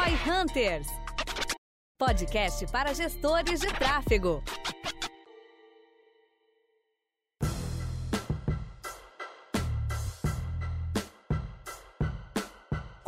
Toy Hunters podcast para gestores de tráfego.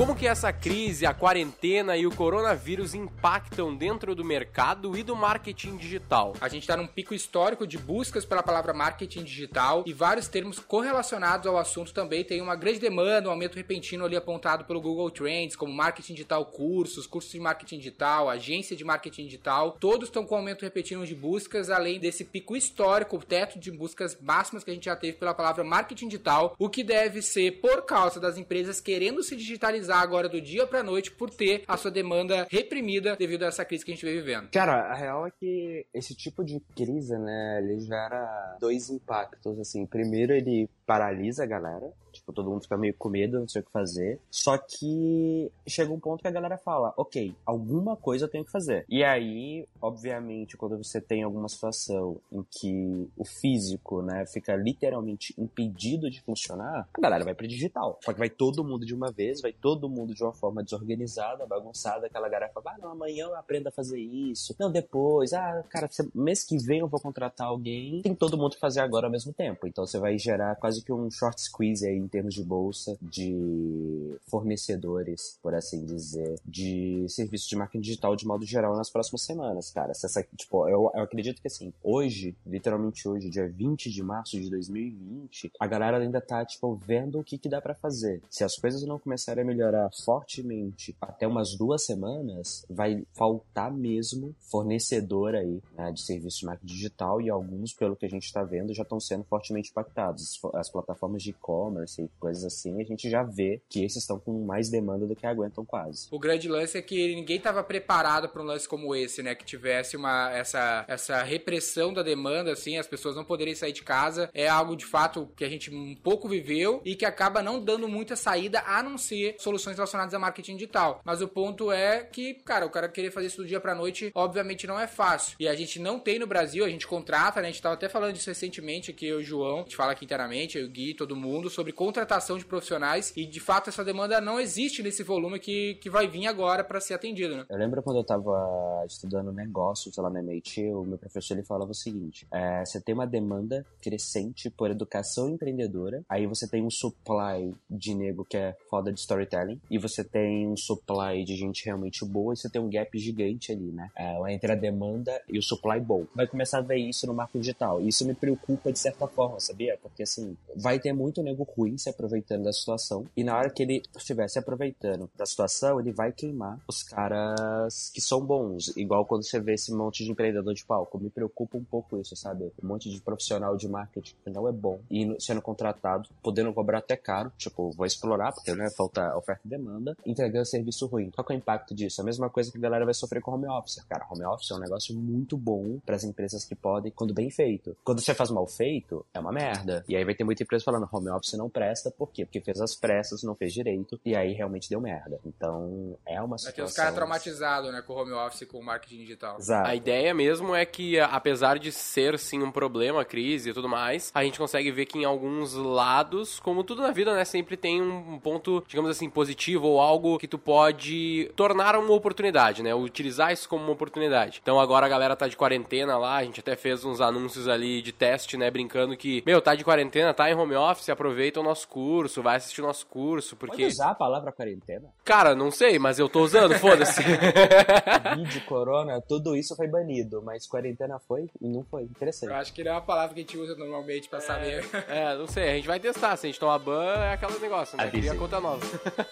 Como que essa crise, a quarentena e o coronavírus impactam dentro do mercado e do marketing digital? A gente está num pico histórico de buscas pela palavra marketing digital e vários termos correlacionados ao assunto também tem uma grande demanda, um aumento repentino ali apontado pelo Google Trends, como marketing digital cursos, cursos de marketing digital, agência de marketing digital, todos estão com aumento repentino de buscas, além desse pico histórico, o teto de buscas máximas que a gente já teve pela palavra marketing digital, o que deve ser por causa das empresas querendo se digitalizar agora do dia pra noite por ter a sua demanda reprimida devido a essa crise que a gente vem vivendo. Cara, a real é que esse tipo de crise, né, ele gera dois impactos, assim. Primeiro, ele paralisa a galera, Tipo, todo mundo fica meio com medo, não sei o que fazer. Só que chega um ponto que a galera fala, ok, alguma coisa eu tenho que fazer. E aí, obviamente, quando você tem alguma situação em que o físico, né, fica literalmente impedido de funcionar, a galera vai pro digital. Só que vai todo mundo de uma vez, vai todo mundo de uma forma desorganizada, bagunçada, aquela galera fala, ah, não, amanhã eu aprendo a fazer isso. Não, depois, ah, cara, mês que vem eu vou contratar alguém. Tem todo mundo fazer agora ao mesmo tempo. Então você vai gerar quase que um short squeeze aí em termos de bolsa, de fornecedores, por assim dizer, de serviços de marketing digital de modo geral nas próximas semanas, cara. Essa, tipo, eu, eu acredito que assim, hoje, literalmente hoje, dia 20 de março de 2020, a galera ainda tá, tipo, vendo o que que dá para fazer. Se as coisas não começarem a melhorar fortemente até umas duas semanas, vai faltar mesmo fornecedor aí, né, de serviços de marketing digital e alguns, pelo que a gente tá vendo, já estão sendo fortemente impactados. As plataformas de e-commerce e coisas assim, a gente já vê que esses estão com mais demanda do que aguentam quase. O grande lance é que ninguém estava preparado para um lance como esse, né? Que tivesse uma essa, essa repressão da demanda, assim, as pessoas não poderem sair de casa. É algo de fato que a gente um pouco viveu e que acaba não dando muita saída a não ser soluções relacionadas a marketing digital. Mas o ponto é que, cara, o cara querer fazer isso do dia pra noite, obviamente não é fácil. E a gente não tem no Brasil, a gente contrata, né? A gente tava até falando disso recentemente aqui, eu e o João, a gente fala aqui internamente, eu, o Gui, todo mundo, sobre contratação de profissionais e de fato essa demanda não existe nesse volume que, que vai vir agora para ser atendido, né? Eu lembro quando eu tava estudando negócios lá na MIT, o meu professor ele falava o seguinte: é, você tem uma demanda crescente por educação empreendedora, aí você tem um supply de nego que é foda de storytelling, e você tem um supply de gente realmente boa, e você tem um gap gigante ali, né? É, entre a demanda e o supply bom. Vai começar a ver isso no marco digital. Isso me preocupa de certa forma, sabia? Porque assim, vai ter muito nego ruim se aproveitando da situação. E na hora que ele estiver se aproveitando da situação, ele vai queimar os caras que são bons. Igual quando você vê esse monte de empreendedor de palco. Me preocupa um pouco isso, sabe? Um monte de profissional de marketing que não é bom e sendo contratado, podendo cobrar até caro. Tipo, vou explorar, porque né, falta oferta e demanda, entregando serviço ruim. Qual que é o impacto disso? A mesma coisa que a galera vai sofrer com home office. Cara, home office é um negócio muito bom para as empresas que podem, quando bem feito. Quando você faz mal feito, é uma merda. E aí vai ter muita empresa falando home office não presta, por quê? Porque fez as pressas, não fez direito, e aí realmente deu merda. Então, é uma situação... Vai ter os caras traumatizados, né, com o home office e com o marketing digital. Exato. A ideia mesmo é que, apesar de ser, sim, um problema, crise e tudo mais, a gente consegue ver que em alguns lados, como tudo na vida, né, sempre tem um ponto, digamos assim, positivo ou algo que tu pode tornar uma oportunidade, né, utilizar isso como uma oportunidade. Então agora a galera tá de quarentena lá, a gente até fez uns anúncios ali de teste, né, brincando que, meu, tá de quarentena, tá em home office, aproveita o nosso curso, vai assistir o nosso curso, porque... Pode usar a palavra quarentena? Cara, não sei, mas eu tô usando, foda-se. Vídeo, corona, tudo isso foi banido, mas quarentena foi e não foi. Interessante. Eu acho que não é uma palavra que a gente usa normalmente pra é, saber. É, não sei, a gente vai testar. Se a gente tomar ban, é aquele negócio, né? Cria conta nova.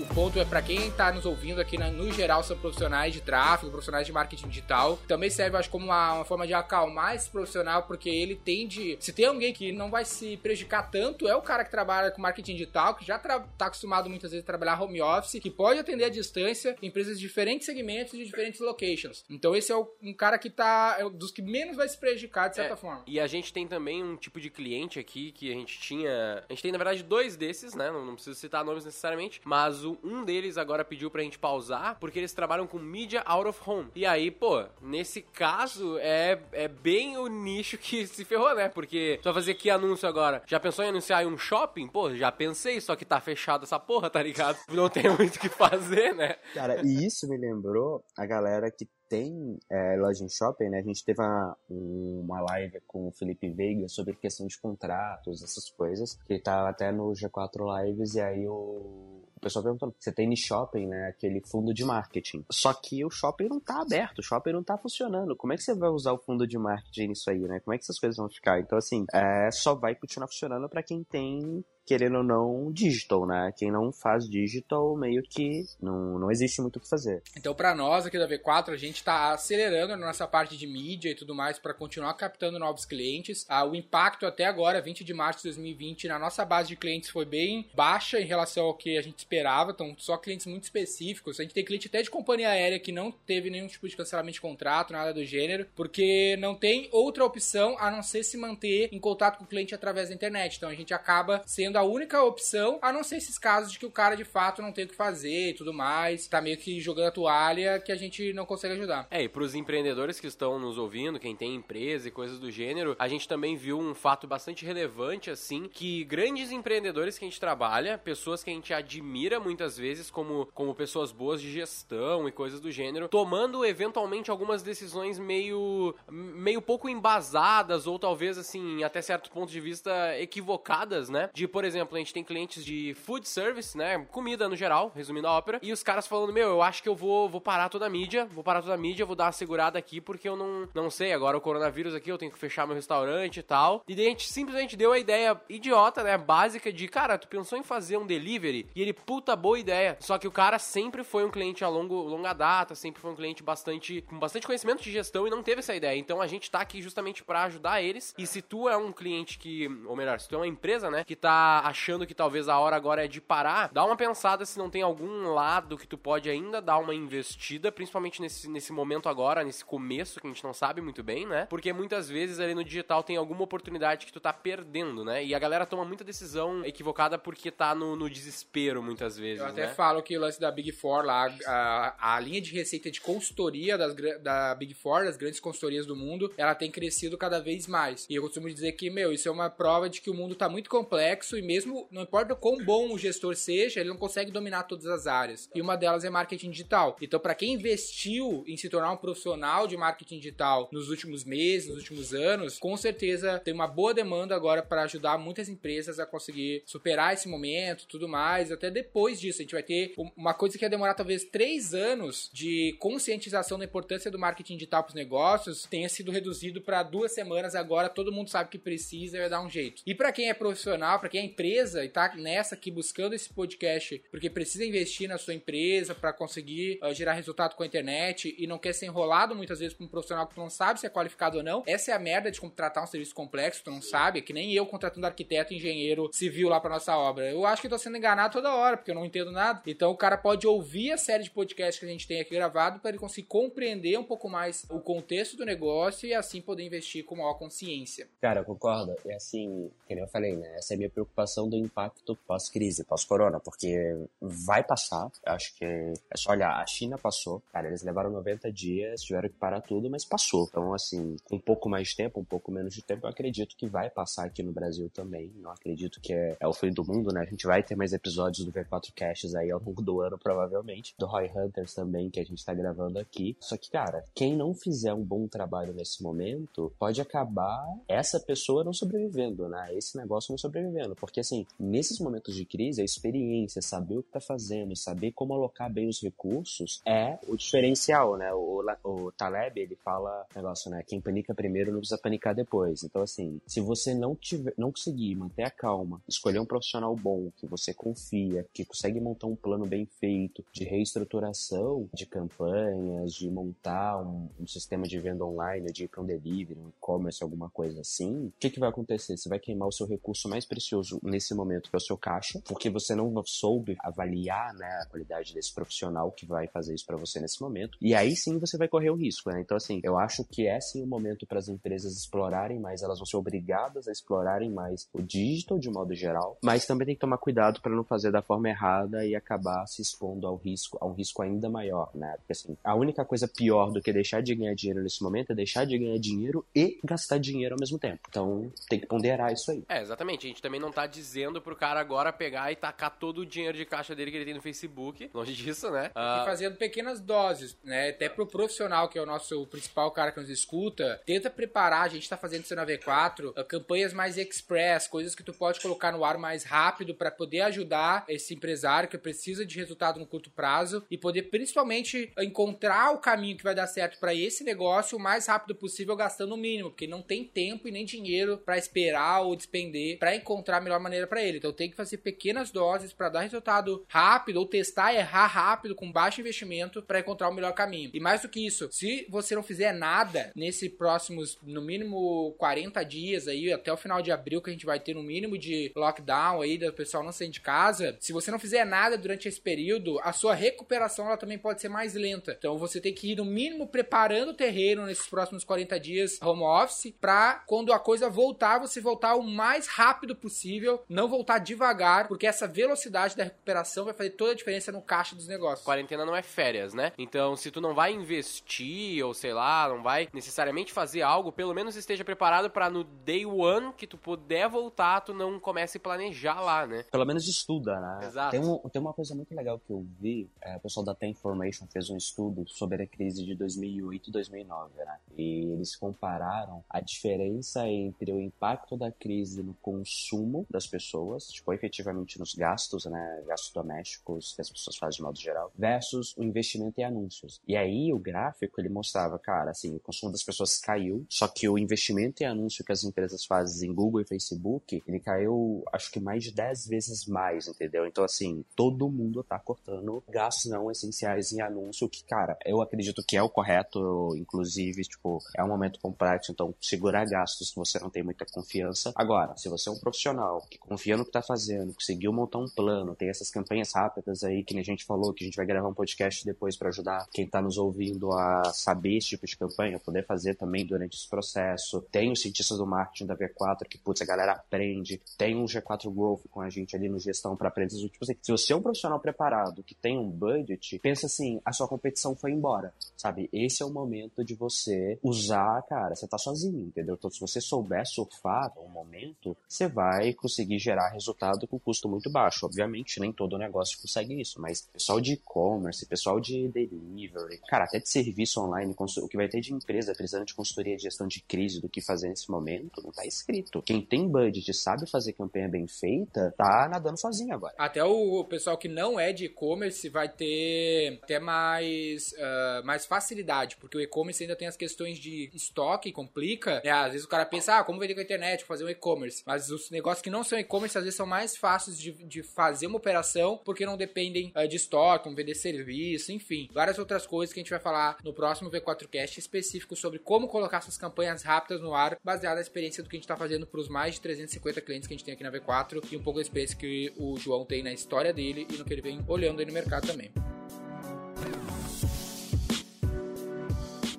o ponto é para quem tá nos ouvindo aqui, né, no geral, são profissionais de tráfego, profissionais de marketing digital. Também serve, acho, como uma, uma, forma de acalmar esse profissional, porque ele tende. Se tem alguém que não vai se prejudicar tanto, é o cara que trabalha com marketing digital, que já tá acostumado muitas vezes a trabalhar home office, que pode atender à distância empresas de diferentes segmentos e de diferentes locations. Então, esse é o, um cara que tá. É dos que menos vai se prejudicar, de certa é, forma. E a gente tem também um tipo de cliente aqui que a gente tinha. A gente tem, na verdade, dois desses, né? Não, não preciso citar nomes necessariamente, mas um deles agora pediu pra gente pausar porque eles trabalham com mídia out of home. E aí, pô, nesse caso é, é bem o nicho que se ferrou, né? Porque vai fazer que anúncio agora? Já pensou em anunciar em um shopping? Pô, já pensei, só que tá fechado essa porra, tá ligado? Não tem muito o que fazer, né? Cara, e isso me lembrou a galera que tem é, loja em shopping, né? A gente teve uma, uma live com o Felipe Veiga sobre questão de contratos, essas coisas. Que tá até no G4 Lives e aí o pessoal perguntando, você tem no shopping, né, aquele fundo de marketing. Só que o shopping não tá aberto, o shopping não tá funcionando. Como é que você vai usar o fundo de marketing nisso aí, né? Como é que essas coisas vão ficar? Então, assim, é, só vai continuar funcionando para quem tem querendo ou não, digital, né? Quem não faz digital, meio que não, não existe muito o que fazer. Então, para nós aqui da V4, a gente tá acelerando a nossa parte de mídia e tudo mais para continuar captando novos clientes. Ah, o impacto até agora, 20 de março de 2020, na nossa base de clientes foi bem baixa em relação ao que a gente esperava. Então, só clientes muito específicos. A gente tem cliente até de companhia aérea que não teve nenhum tipo de cancelamento de contrato, nada do gênero, porque não tem outra opção a não ser se manter em contato com o cliente através da internet. Então, a gente acaba sendo sendo a única opção, a não ser esses casos de que o cara de fato não tem o que fazer e tudo mais, tá meio que jogando a toalha que a gente não consegue ajudar. É, e pros empreendedores que estão nos ouvindo, quem tem empresa e coisas do gênero, a gente também viu um fato bastante relevante, assim, que grandes empreendedores que a gente trabalha, pessoas que a gente admira muitas vezes como, como pessoas boas de gestão e coisas do gênero, tomando eventualmente algumas decisões meio, meio pouco embasadas ou talvez, assim, até certo ponto de vista equivocadas, né? De, por por exemplo, a gente tem clientes de food service, né? Comida no geral, resumindo a ópera. E os caras falando, meu, eu acho que eu vou, vou parar toda a mídia, vou parar toda a mídia, vou dar uma segurada aqui porque eu não, não sei, agora o coronavírus aqui, eu tenho que fechar meu restaurante e tal. E daí a gente simplesmente deu a ideia idiota, né? Básica de, cara, tu pensou em fazer um delivery? E ele, puta, boa ideia. Só que o cara sempre foi um cliente a longo, longa data, sempre foi um cliente bastante com bastante conhecimento de gestão e não teve essa ideia. Então a gente tá aqui justamente para ajudar eles. E se tu é um cliente que, ou melhor, se tu é uma empresa, né, que tá achando que talvez a hora agora é de parar, dá uma pensada se não tem algum lado que tu pode ainda dar uma investida, principalmente nesse, nesse momento agora, nesse começo que a gente não sabe muito bem, né? Porque muitas vezes ali no digital tem alguma oportunidade que tu tá perdendo, né? E a galera toma muita decisão equivocada porque tá no, no desespero muitas vezes. Eu até né? falo que o lance da Big Four lá, a, a linha de receita de consultoria das, da Big Four, das grandes consultorias do mundo, ela tem crescido cada vez mais. E eu costumo dizer que, meu, isso é uma prova de que o mundo tá muito complexo e mesmo, não importa quão bom o gestor seja, ele não consegue dominar todas as áreas. E uma delas é marketing digital. Então, para quem investiu em se tornar um profissional de marketing digital nos últimos meses, nos últimos anos, com certeza tem uma boa demanda agora para ajudar muitas empresas a conseguir superar esse momento, tudo mais. Até depois disso, a gente vai ter uma coisa que ia demorar talvez três anos de conscientização da importância do marketing digital para os negócios, tenha sido reduzido para duas semanas. Agora todo mundo sabe que precisa e vai dar um jeito. E para quem é profissional, para quem é empresa e tá nessa aqui buscando esse podcast porque precisa investir na sua empresa para conseguir uh, gerar resultado com a internet e não quer ser enrolado muitas vezes com um profissional que tu não sabe se é qualificado ou não. Essa é a merda de contratar um serviço complexo, tu não sabe, é que nem eu contratando arquiteto e engenheiro civil lá para nossa obra. Eu acho que tô sendo enganado toda hora, porque eu não entendo nada. Então o cara pode ouvir a série de podcasts que a gente tem aqui gravado para ele conseguir compreender um pouco mais o contexto do negócio e assim poder investir com maior consciência. Cara, eu concordo. E assim, que nem eu falei, né? Essa é a minha preocupação do impacto pós-crise, pós-corona, porque vai passar. Acho que é só olhar, a China passou, cara, eles levaram 90 dias, tiveram que parar tudo, mas passou. Então, assim, com um pouco mais de tempo, um pouco menos de tempo, eu acredito que vai passar aqui no Brasil também. Não acredito que é, é o fim do mundo, né? A gente vai ter mais episódios do V4 Caches aí ao longo do ano, provavelmente. Do Roy Hunters também, que a gente tá gravando aqui. Só que, cara, quem não fizer um bom trabalho nesse momento, pode acabar essa pessoa não sobrevivendo, né? Esse negócio não sobrevivendo. Porque, assim, nesses momentos de crise, a experiência, saber o que tá fazendo, saber como alocar bem os recursos é o diferencial, né? O, o Taleb, ele fala negócio, né? Quem panica primeiro não precisa panicar depois. Então, assim, se você não tiver, não conseguir manter a calma, escolher um profissional bom, que você confia, que consegue montar um plano bem feito de reestruturação de campanhas, de montar um, um sistema de venda online, de ir um delivery, um e-commerce, alguma coisa assim, o que, que vai acontecer? Você vai queimar o seu recurso mais precioso nesse momento é o seu caixa, porque você não soube avaliar né, a qualidade desse profissional que vai fazer isso para você nesse momento. E aí sim você vai correr o risco, né? Então, assim, eu acho que é sim o momento para as empresas explorarem mais, elas vão ser obrigadas a explorarem mais o digital de modo geral, mas também tem que tomar cuidado para não fazer da forma errada e acabar se expondo ao risco, a um risco ainda maior, né? Porque assim, a única coisa pior do que deixar de ganhar dinheiro nesse momento é deixar de ganhar dinheiro e gastar dinheiro ao mesmo tempo. Então, tem que ponderar isso aí. É, exatamente. A gente também não tá dizendo pro cara agora pegar e tacar todo o dinheiro de caixa dele que ele tem no Facebook. Longe disso, né? Uh... E fazendo pequenas doses, né? Até pro profissional, que é o nosso principal cara que nos escuta, tenta preparar, a gente tá fazendo isso na V4, uh, campanhas mais express, coisas que tu pode colocar no ar mais rápido para poder ajudar esse empresário que precisa de resultado no curto prazo e poder principalmente encontrar o caminho que vai dar certo para esse negócio o mais rápido possível, gastando o mínimo, porque não tem tempo e nem dinheiro para esperar ou despender para encontrar a melhor maneira para ele. Então tem que fazer pequenas doses para dar resultado rápido ou testar errar rápido com baixo investimento para encontrar o melhor caminho. E mais do que isso, se você não fizer nada nesse próximos no mínimo 40 dias aí até o final de abril que a gente vai ter no mínimo de lockdown aí do pessoal não sair de casa, se você não fizer nada durante esse período, a sua recuperação ela também pode ser mais lenta. Então você tem que ir no mínimo preparando o terreno nesses próximos 40 dias home office para quando a coisa voltar, você voltar o mais rápido possível, não voltar devagar, porque essa velocidade da recuperação vai fazer toda a diferença no caixa dos negócios. Quarentena não é férias, né? Então, se tu não vai investir ou sei lá, não vai necessariamente fazer algo, pelo menos esteja preparado para no day one que tu puder voltar, tu não comece a planejar lá, né? Pelo menos estuda, né? Exato. Tem, um, tem uma coisa muito legal que eu vi, é, o pessoal da Ten Information fez um estudo sobre a crise de 2008 e 2009, né? E eles compararam a diferença entre o impacto da crise no consumo das pessoas, tipo, efetivamente nos gastos, né? Gastos domésticos que as pessoas fazem de modo geral, versus o investimento em anúncios. E aí o gráfico ele mostrava, cara, assim, o consumo das pessoas caiu, só que o investimento em anúncio que as empresas fazem em Google e Facebook, ele caiu, acho que mais de 10 vezes mais, entendeu? Então, assim, todo mundo tá cortando gastos não essenciais em anúncio, que, cara, eu acredito que é o correto, inclusive, tipo, é um momento complexo, então segurar gastos que você não tem muita confiança. Agora, se você é um profissional que confia no que tá fazendo, conseguiu montar um plano, tem essas campanhas rápidas aí, que a gente falou, que a gente vai gravar um podcast depois para ajudar quem tá nos ouvindo a saber esse tipo de campanha, poder fazer também durante esse processo. Tem os cientistas do marketing da V4 que, putz, a galera aprende. Tem um G4 Growth com a gente ali no gestão para aprendiz. Tipo assim, se você é um profissional preparado, que tem um budget, pensa assim, a sua competição foi embora, sabe? Esse é o momento de você usar, cara, você tá sozinho, entendeu? Então, se você souber surfar no momento, você vai conseguir gerar resultado com custo muito baixo. Obviamente, nem todo negócio consegue isso, mas pessoal de e-commerce, pessoal de delivery, cara, até de serviço online, o que vai ter de empresa precisando de consultoria de gestão de crise do que fazer nesse momento, não tá escrito. Quem tem budget, sabe fazer campanha bem feita, tá nadando sozinho agora. Até o pessoal que não é de e-commerce vai ter até mais, uh, mais facilidade, porque o e-commerce ainda tem as questões de estoque, complica. Né? Às vezes o cara pensa, ah, como vender com a internet, fazer um e-commerce. Mas os negócios que não são e-commerce, às vezes são mais fáceis de, de fazer uma operação, porque não dependem uh, de estoque, vão vender serviço, enfim. Várias outras coisas que a gente vai falar no próximo V4Cast específico sobre como colocar suas campanhas rápidas no ar, baseado na experiência do que a gente está fazendo para os mais de 350 clientes que a gente tem aqui na V4 e um pouco da experiência que o João tem na história dele e no que ele vem olhando aí no mercado também.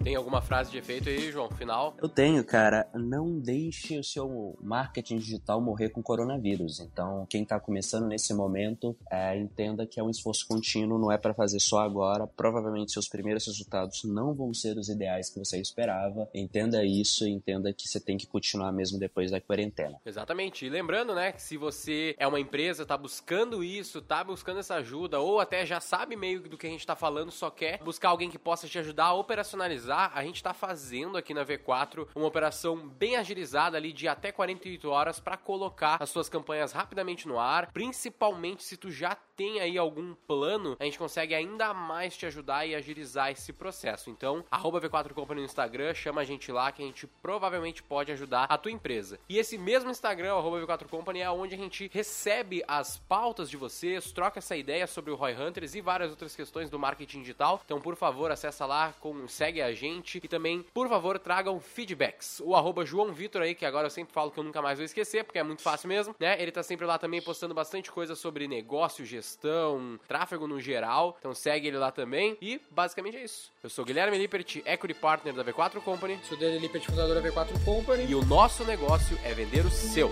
Tem alguma frase de efeito aí, João? Final? Eu tenho, cara. Não deixe o seu marketing digital morrer com coronavírus. Então, quem tá começando nesse momento, é, entenda que é um esforço contínuo, não é para fazer só agora. Provavelmente seus primeiros resultados não vão ser os ideais que você esperava. Entenda isso e entenda que você tem que continuar mesmo depois da quarentena. Exatamente. E lembrando, né, que se você é uma empresa, tá buscando isso, tá buscando essa ajuda, ou até já sabe meio do que a gente tá falando, só quer buscar alguém que possa te ajudar a operacionalizar a gente está fazendo aqui na V4 uma operação bem agilizada ali de até 48 horas para colocar as suas campanhas rapidamente no ar, principalmente se tu já tem aí algum plano, a gente consegue ainda mais te ajudar e agilizar esse processo. Então, arroba V4 Company no Instagram, chama a gente lá que a gente provavelmente pode ajudar a tua empresa. E esse mesmo Instagram, arroba V4 Company, é onde a gente recebe as pautas de vocês, troca essa ideia sobre o Roy Hunters e várias outras questões do marketing digital. Então, por favor, acessa lá, segue a gente gente e também, por favor, tragam feedbacks. O arroba João Vitor aí, que agora eu sempre falo que eu nunca mais vou esquecer, porque é muito fácil mesmo, né? Ele tá sempre lá também postando bastante coisa sobre negócio, gestão, tráfego no geral. Então segue ele lá também. E basicamente é isso. Eu sou Guilherme Lippert, Equity Partner da V4 Company. Sou dele Lippert, fundador da V4 Company. E o nosso negócio é vender o seu.